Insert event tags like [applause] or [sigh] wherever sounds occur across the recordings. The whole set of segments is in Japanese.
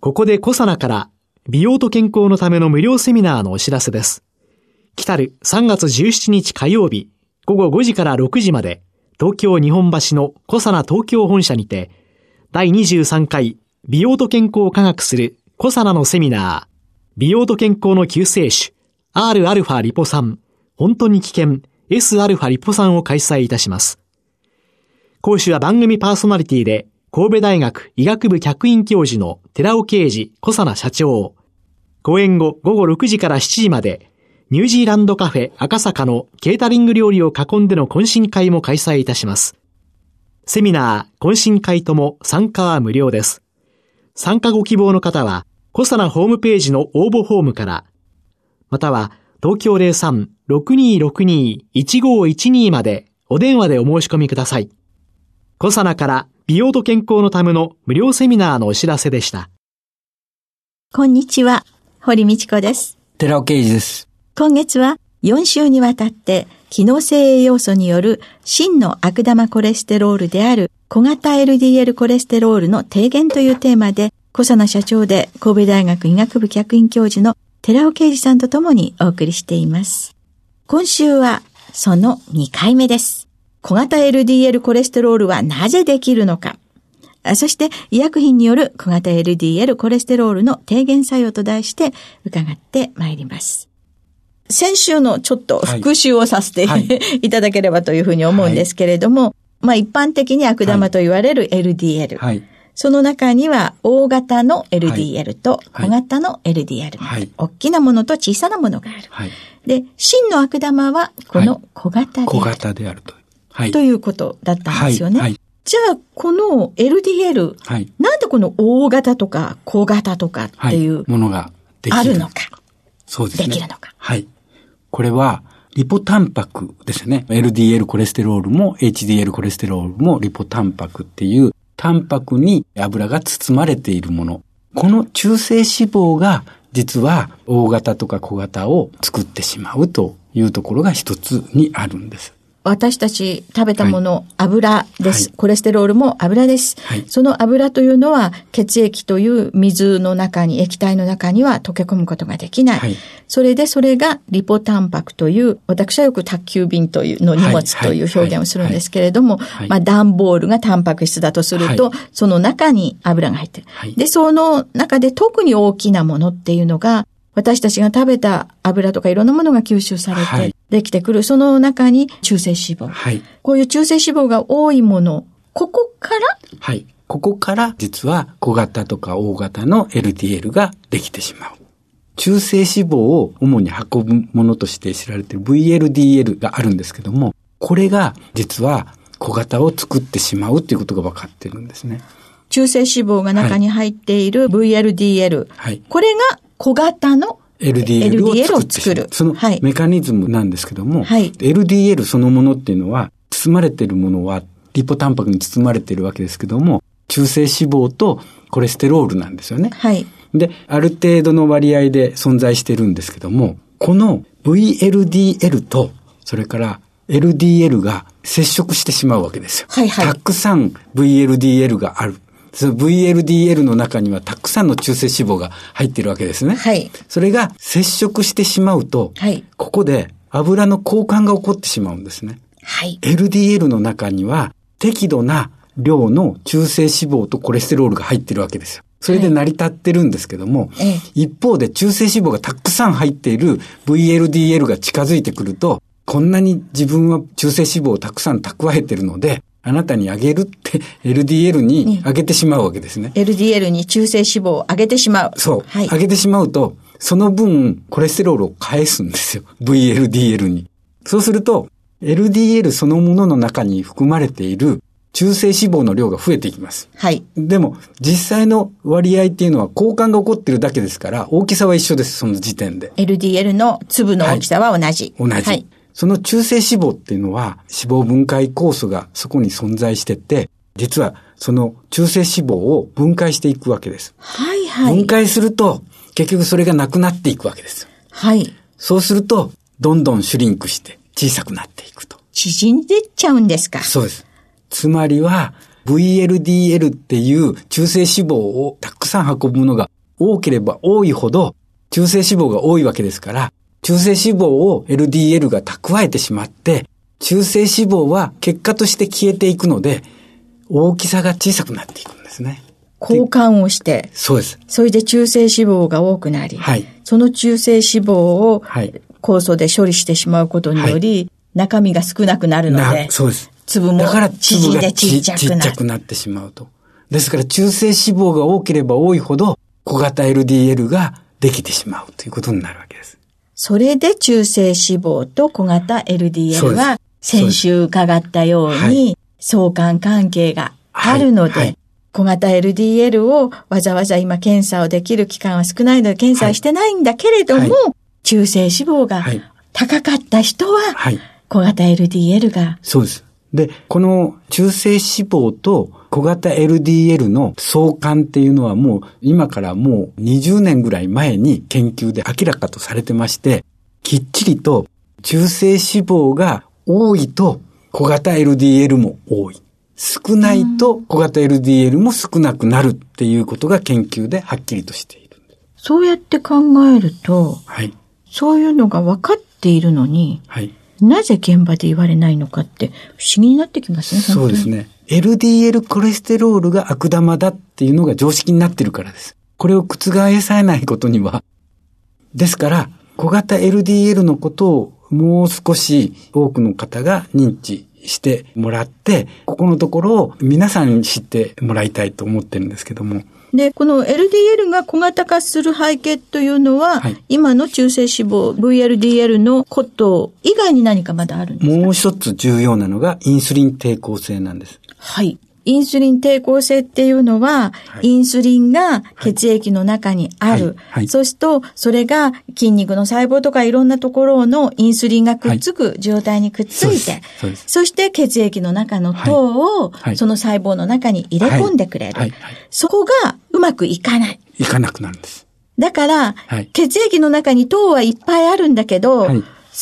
ここでコサナから美容と健康のための無料セミナーのお知らせです。来たる3月17日火曜日午後5時から6時まで東京日本橋のコサナ東京本社にて第23回美容と健康を科学するコサナのセミナー。美容と健康の救世主 Rα リポ酸本当に危険 Sα リポ酸を開催いたします。講師は番組パーソナリティで神戸大学医学部客員教授の寺尾啓治小佐奈社長。講演後午後6時から7時までニュージーランドカフェ赤坂のケータリング料理を囲んでの懇親会も開催いたします。セミナー、懇親会とも参加は無料です。参加ご希望の方は、小佐奈ホームページの応募フォームから、または東京03-6262-1512までお電話でお申し込みください。コサナから美容と健康のための無料セミナーのお知らせでした。こんにちは、堀道子です。寺尾啓二です。今月は4週にわたって機能性栄養素による真の悪玉コレステロールである小型 LDL コレステロールの低減というテーマで、小佐奈社長で神戸大学医学部客員教授の寺尾啓二さんと共にお送りしています。今週はその2回目です。小型 LDL コレステロールはなぜできるのか。そして医薬品による小型 LDL コレステロールの低減作用と題して伺ってまいります。先週のちょっと復習をさせて、はい、[laughs] い。ただければというふうに思うんですけれども、はい、まあ一般的に悪玉と言われる LDL。はい。その中には大型の LDL と小型の LDL はい、大きなものと小さなものがある。はい、で、真の悪玉はこの小型である。小型であると。はい、ということだったんですよね。はいじゃあ、この LDL、はい、なんでこの大型とか小型とかっていう、ものができるあるのか？そうですね。できるのか？はい。これは、リポタンパクですね。LDL コレステロールも HDL コレステロールもリポタンパクっていうタンパクに油が包まれているもの。この中性脂肪が実は大型とか小型を作ってしまうというところが一つにあるんです。私たち食べたもの、はい、油です、はい、コレステロールも油です、はい、その油というのは血液という水の中に、液体の中には溶け込むことができない。それでそれがリポタンパクという、私はよく宅急便というの荷物という表現をするんですけれども、まあ段ボールがタンパク質だとすると、その中に油が入ってる。で、その中で特に大きなものっていうのが、私たちが食べた油とかいろんなものが吸収されてできてくる、はい、その中に中性脂肪。はい。こういう中性脂肪が多いもの、ここからはい。ここから実は小型とか大型の LDL ができてしまう。中性脂肪を主に運ぶものとして知られている VLDL があるんですけども、これが実は小型を作ってしまうということが分かっているんですね。中性脂肪が中に入っている VLDL。はい。これが小型の LDL を作る。そのメカニズムなんですけども、はい、LDL そのものっていうのは、包まれているものは、リポタンパクに包まれているわけですけども、中性脂肪とコレステロールなんですよね。はい。で、ある程度の割合で存在してるんですけども、この VLDL と、それから LDL が接触してしまうわけですよ。はいはい。たくさん VLDL がある。その VLDL の中にはたくさんの中性脂肪が入っているわけですね。はい。それが接触してしまうと、はい。ここで油の交換が起こってしまうんですね。はい。LDL の中には適度な量の中性脂肪とコレステロールが入ってるわけですよ。それで成り立ってるんですけども、はい、一方で中性脂肪がたくさん入っている VLDL が近づいてくると、こんなに自分は中性脂肪をたくさん蓄えてるので、あなたにあげるって [laughs] LDL にあげてしまうわけですね。LDL に中性脂肪をあげてしまう。そう。はい、あげてしまうと、その分コレステロールを返すんですよ。[laughs] VLDL に。そうすると、LDL そのものの中に含まれている中性脂肪の量が増えていきます。はい。でも、実際の割合っていうのは交換が起こってるだけですから、大きさは一緒です、その時点で。LDL の粒の大きさは同じ。はい、同じ。はい。その中性脂肪っていうのは、脂肪分解酵素がそこに存在してて、実はその中性脂肪を分解していくわけです。はいはい。分解すると、結局それがなくなっていくわけです。はい。そうすると、どんどんシュリンクして小さくなっていくと。縮んでっちゃうんですかそうです。つまりは、VLDL っていう中性脂肪をたくさん運ぶものが多ければ多いほど、中性脂肪が多いわけですから、中性脂肪を LDL が蓄えてしまって、中性脂肪は結果として消えていくので、大きさが小さくなっていくんですね。交換をして。そうです。それで中性脂肪が多くなり。はい。その中性脂肪を、はい。酵素で処理してしまうことにより、はい、中身が少なくなるので。そうです。粒も縮んでちっちゃくなる。ちっちゃくなってしまうと。ですから中性脂肪が多ければ多いほど、小型 LDL ができてしまうということになるわけです。それで中性脂肪と小型 LDL は、先週伺ったように、相関関係があるので、はい。はい、小型 LDL をわざわざ今検査をできる期間は少ないので検査はしてないんだけれども、はい、中性脂肪が高かった人は、小型 LDL が。そうです。で、この中性脂肪と小型 LDL の相関っていうのはもう今からもう20年ぐらい前に研究で明らかとされてまして、きっちりと中性脂肪が多いと小型 LDL も多い。少ないと小型 LDL も少なくなるっていうことが研究ではっきりとしている。そうやって考えると、はい、そういうのが分かっているのに、はい、なぜ現場で言われないのかって不思議になってきますね。そうですね。LDL コレステロールが悪玉だっていうのが常識になってるからです。これを覆さないことには。ですから、小型 LDL のことをもう少し多くの方が認知してもらって、ここのところを皆さんに知ってもらいたいと思ってるんですけども。で、この LDL が小型化する背景というのは、はい、今の中性脂肪、VLDL のこと以外に何かまだあるんですか？もう一つ重要なのがインスリン抵抗性なんです。はい。インスリン抵抗性っていうのは、はい、インスリンが血液の中にある。はい。はい、そうすると、それが筋肉の細胞とかいろんなところのインスリンがくっつく状態にくっついて、そして血液の中の糖を、その細胞の中に入れ込んでくれる。そこがうまくいかない。いかなくなるんです。だから、血液の中に糖はいっぱいあるんだけど、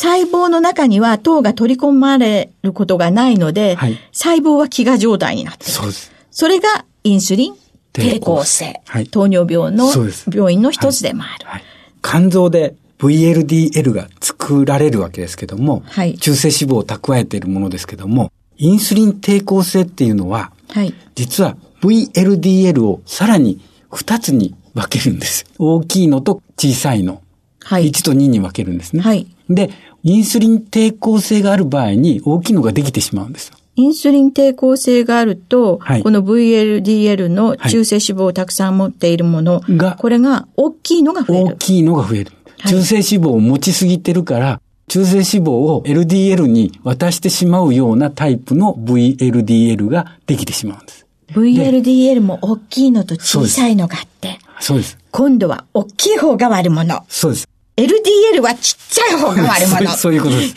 細胞の中には糖が取り込まれることがないので、はい、細胞は飢餓状態になっている。そうです。それがインスリン抵抗性。はい、糖尿病の病院の一つでもある。はい、肝臓で VLDL が作られるわけですけども、はい、中性脂肪を蓄えているものですけども、インスリン抵抗性っていうのは、はい、実は VLDL をさらに2つに分けるんです。大きいのと小さいの。はい、1と2に分けるんですね。はい、で、インスリン抵抗性がある場合に大きいのができてしまうんですよ。インスリン抵抗性があると、はい、この VLDL の中性脂肪をたくさん持っているもの、が、これが大きいのが増える。大きいのが増える。中性脂肪を持ちすぎてるから、中性脂肪を LDL に渡してしまうようなタイプの VLDL ができてしまうんです。VLDL も大きいのと小さいのがあって。そうです。今度は大きい方が悪者。そうです。LDL はちっちゃい方が悪者。そういうことです。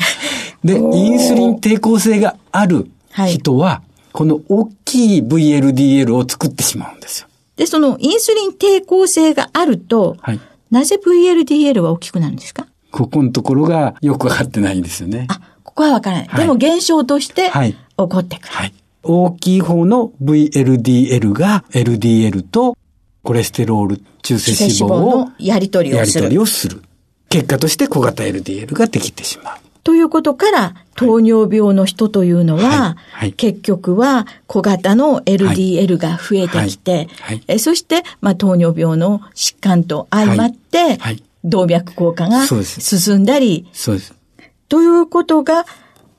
で、インスリン抵抗性がある人は、はい、この大きい VLDL を作ってしまうんですよ。で、そのインスリン抵抗性があると、はい、なぜ VLDL は大きくなるんですか？ここのところがよくわかってないんですよね。あ、ここはわからない。はい、でも現象として起こってくる。はい。大きい方の VLDL が LDL とコレステロール、中性脂肪をやり取りをする。やり取りをする。結果として小型 LDL ができてしまう。ということから、糖尿病の人というのは、はい。はい、結局は小型の LDL が増えてきて、えそして、まあ、糖尿病の疾患と相まって、動脈硬化が進んだり、そうです。ということが、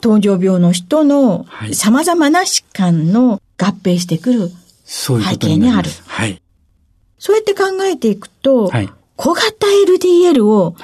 糖尿病の人の様々な疾患の合併してくる背景にある。はい。そうやって考えていくと、はい、小型 LDL を、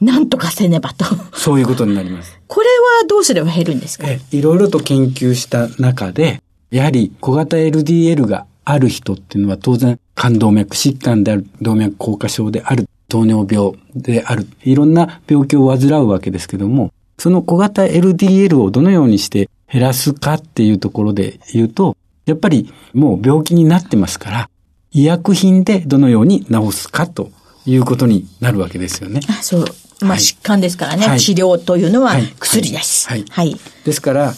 なんとかせねばと、はい。そういうことになります。これはどうすれば減るんですか？えいろいろと研究した中で、やはり小型 LDL がある人っていうのは当然肝動脈疾患である、動脈硬化症である、糖尿病である、いろんな病気を患うわけですけども、その小型 LDL をどのようにして減らすかっていうところで言うと、やっぱりもう病気になってますから、医薬品でどのように治すかということになるわけですよね。あそう。まあ、疾患ですからね、はい、治療というのは薬です。はい。はい、ですから、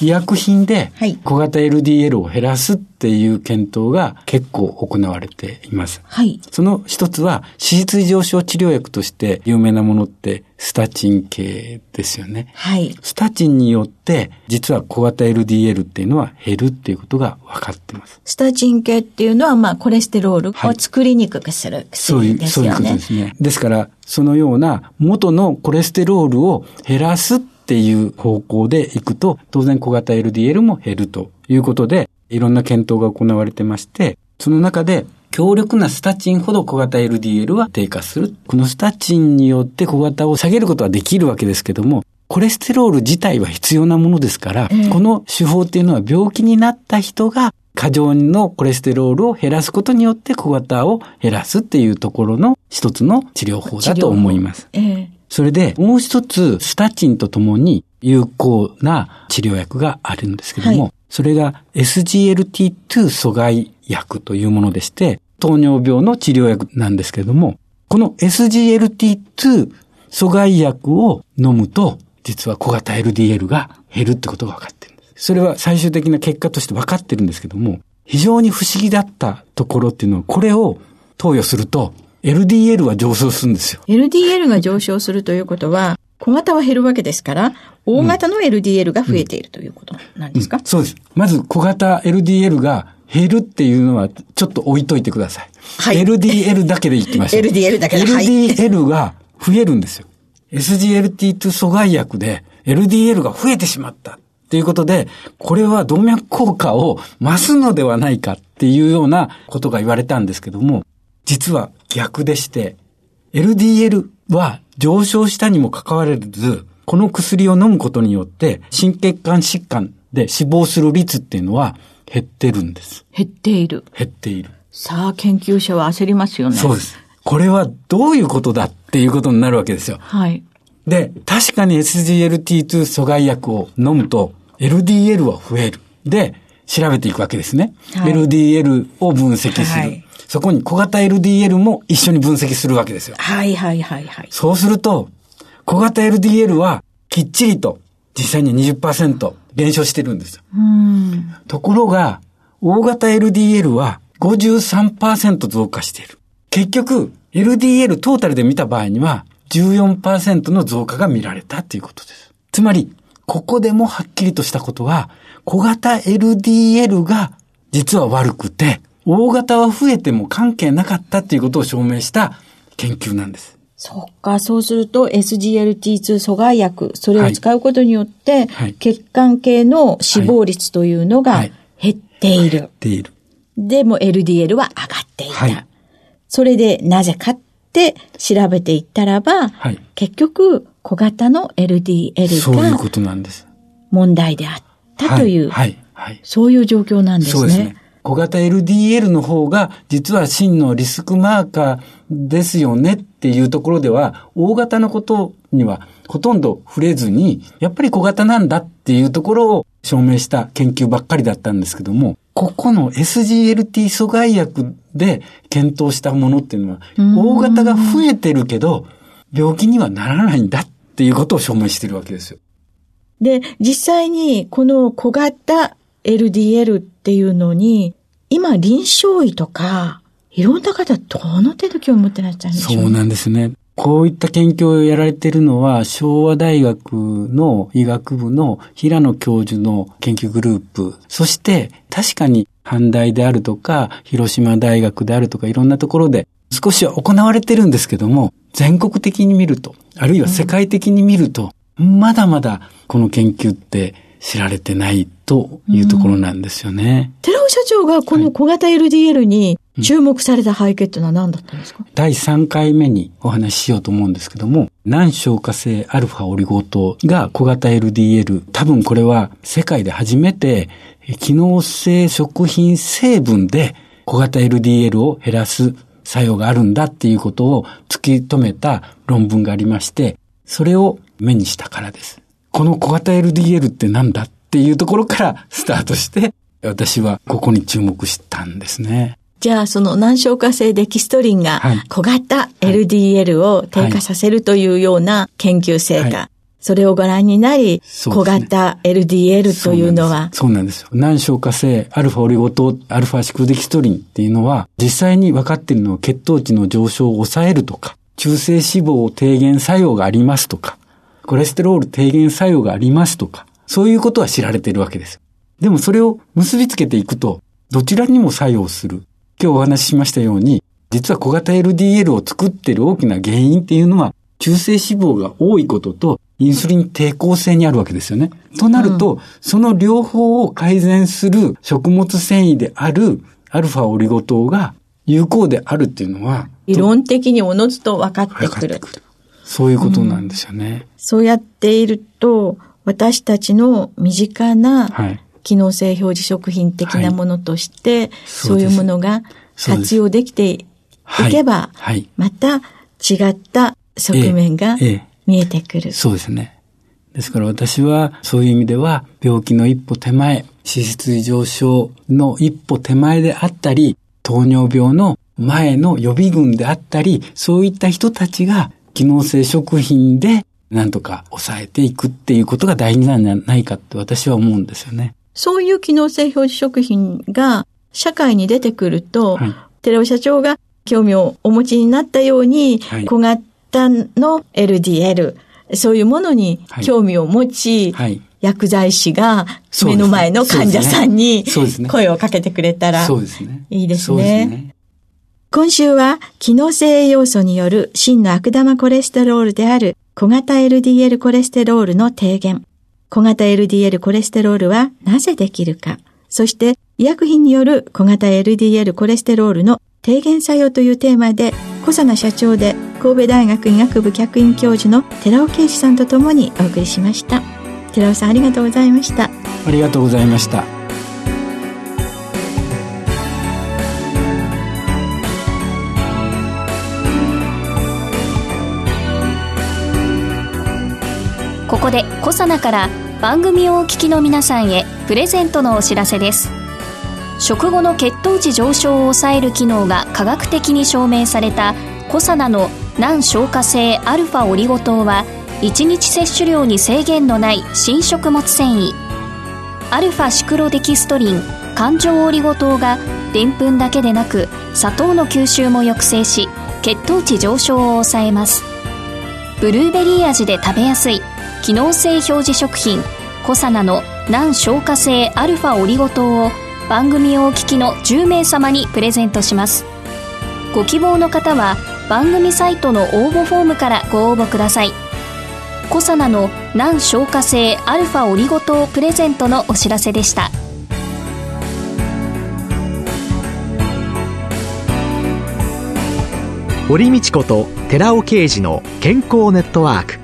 医薬品で小型 LDL を減らすっていう検討が結構行われています。はい。その一つは脂質異常症治療薬として有名なものってスタチン系ですよね。はい。スタチンによって実は小型 LDL っていうのは減るっていうことが分かってます。スタチン系っていうのはまあコレステロールを作りにくくする薬ですよね。はい、そういう、そういうことですね。ですからそのような元のコレステロールを減らすっていう方向でいくと、当然小型 LDL も減るということで、いろんな検討が行われてまして、その中で強力なスタチンほど小型 LDL は低下する。このスタチンによって小型を下げることはできるわけですけども、コレステロール自体は必要なものですから、えー、この手法っていうのは病気になった人が過剰のコレステロールを減らすことによって小型を減らすっていうところの一つの治療法だと思います。えー、それで、もう一つ、スタチンとともに有効な治療薬があるんですけども、はい、それが SGLT2 阻害薬というものでして、糖尿病の治療薬なんですけれども、この SGLT2 阻害薬を飲むと、実は小型 LDL が減るってことが分かってるんです。それは最終的な結果として分かってるんですけども、非常に不思議だったところっていうのは、これを投与すると、LDL は上昇するんですよ。LDL が上昇するということは、小型は減るわけですから、大型の LDL が増えている、ということなんですか、うんうん、そうです。まず小型 LDL が減るっていうのはちょっと置いといてください。はい。LDL だけでいきましょう。LDL だけで。LDL が増えるんですよ。SGLT2 阻害薬で LDL が増えてしまった。っていうことで、これは動脈硬化を増すのではないかっていうようなことが言われたんですけども、実は逆でして、LDL は上昇したにもかかわらず、この薬を飲むことによって、心血管疾患で死亡する率っていうのは減ってるんです。減っている。減っている。さあ、研究者は焦りますよね。そうです。これはどういうことだっていうことになるわけですよ。はい。で、確かに SGLT2 阻害薬を飲むと LDL は増える。で、調べていくわけですね。はい、LDL を分析する。はいそこに小型 LDL も一緒に分析するわけですよ。はいはいはいはい。そうすると、小型 LDL はきっちりと実際に20%減少してるんですよ。ところが、大型 LDL は53%増加している。結局、LDL トータルで見た場合には14%の増加が見られたということです。つまり、ここでもはっきりとしたことは、小型 LDL が実は悪くて、大型は増えても関係なかったっていうことを証明した研究なんです。そっか、そうすると SGLT2 阻害薬、それを使うことによって、はい、血管系の死亡率というのが減っている。減っている。でも LDL は上がっていた。はい、それでなぜかって調べていったらば、はい、結局小型の LDL がそういうことなんです。問題であったという、はいはい、そういう状況なんですね。そうですね。小型 LDL の方が実は真のリスクマーカーですよねっていうところでは、大型のことにはほとんど触れずに、やっぱり小型なんだっていうところを証明した研究ばっかりだったんですけども、ここの SGLT 阻害薬で検討したものっていうのは、大型が増えてるけど、病気にはならないんだっていうことを証明してるわけですよ。で、実際にこの小型 LDL っていうのに、今臨床医とか、いろんな方どの程度興味持ってらっしゃるんでしょうそうなんですね。こういった研究をやられているのは、昭和大学の医学部の平野教授の研究グループ、そして確かに阪大であるとか、広島大学であるとか、いろんなところで少しは行われてるんですけども、全国的に見ると、あるいは世界的に見ると、うん、まだまだこの研究って知られてないというところなんですよね。うん、寺尾社長がこの小型 LDL に注目された背景っていうのは何だったんですか、うん、第3回目にお話ししようと思うんですけども、難消化性アルファオリゴ糖が小型 LDL、多分これは世界で初めて機能性食品成分で小型 LDL を減らす作用があるんだっていうことを突き止めた論文がありまして、それを目にしたからです。この小型 LDL って何だっていうところからスタートして、私はここに注目したんですね。じゃあ、その難消化性デキストリンが小型 LDL を低下させるというような研究成果。それをご覧になり、小型 LDL というのはそうなんですよ。難消化性アルファオリゴ糖、アルファシクルデキストリンっていうのは、実際に分かっているのは血糖値の上昇を抑えるとか、中性脂肪を低減作用がありますとか、コレステロール低減作用がありますとか、そういうことは知られているわけです。でもそれを結びつけていくと、どちらにも作用する。今日お話ししましたように、実は小型 LDL を作っている大きな原因っていうのは、中性脂肪が多いことと、インスリン抵抗性にあるわけですよね。となると、うん、その両方を改善する食物繊維であるアルファオリゴ糖が有効であるっていうのは、理論的におのずと分かってくる。そういうことなんですよね、うん、そうやっていると、私たちの身近な機能性表示食品的なものとして、はい、そういうものが活用できていけば、はい、また違った側面が見えてくる、そうですね。ですから私はそういう意味では病気の一歩手前、脂質異常症の一歩手前であったり、糖尿病の前の予備軍であったり、そういった人たちが機能性食品でなんとか抑えていくっていうことが大事なんじゃないかって私は思うんですよね。そういう機能性表示食品が社会に出てくると、はい、寺尾社長が興味をお持ちになったように、はい、小型の LDL、そういうものに興味を持ち、はい、薬剤師が目の前の患者さんに声をかけてくれたらいいですね。今週は機能性栄養素による真の悪玉コレステロールである小型 LDL コレステロールの低減。小型 LDL コレステロールはなぜできるか。そして医薬品による小型 LDL コレステロールの低減作用というテーマで小佐奈社長で神戸大学医学部客員教授の寺尾啓二さんとともにお送りしました。寺尾さんありがとうございました。ありがとうございました。こでコサナから番組をお聞きの皆さんへプレゼントのお知らせです。食後の血糖値上昇を抑える機能が科学的に証明されたコサナの難消化性アルファオリゴ糖は1日摂取量に制限のない新食物繊維。アルファシクロデキストリン環状オリゴ糖がでんぷんだけでなく砂糖の吸収も抑制し血糖値上昇を抑えます。ブルーベリー味で食べやすい。機能性表示食品コサナの難消化性アルファオリゴ糖を番組をお聞きの10名様にプレゼントします。ご希望の方は番組サイトの応募フォームからご応募ください。コサナの難消化性アルファオリゴ糖プレゼントのお知らせでした。堀道子と寺尾啓二の健康ネットワーク。